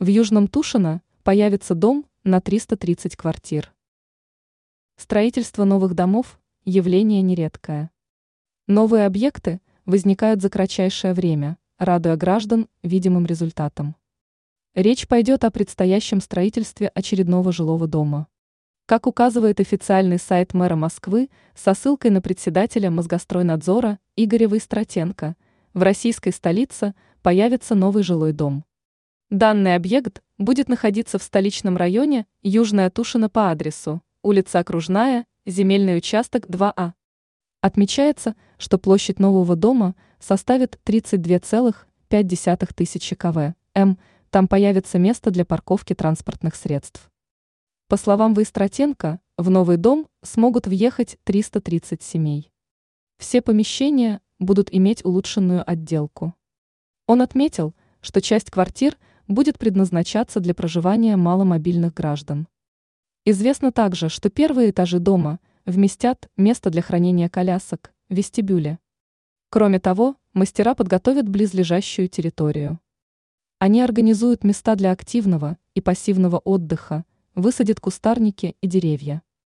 В Южном Тушино появится дом на 330 квартир. Строительство новых домов – явление нередкое. Новые объекты возникают за кратчайшее время, радуя граждан видимым результатом. Речь пойдет о предстоящем строительстве очередного жилого дома. Как указывает официальный сайт мэра Москвы со ссылкой на председателя Мозгостройнадзора Игоря Войстратенко, в российской столице появится новый жилой дом. Данный объект будет находиться в столичном районе Южная Тушина по адресу улица Окружная, земельный участок 2А. Отмечается, что площадь нового дома составит 32,5 тысячи кв. М. Там появится место для парковки транспортных средств. По словам Выстратенко, в новый дом смогут въехать 330 семей. Все помещения будут иметь улучшенную отделку. Он отметил, что часть квартир – будет предназначаться для проживания маломобильных граждан. Известно также, что первые этажи дома вместят место для хранения колясок, вестибюле. Кроме того, мастера подготовят близлежащую территорию. Они организуют места для активного и пассивного отдыха, высадят кустарники и деревья.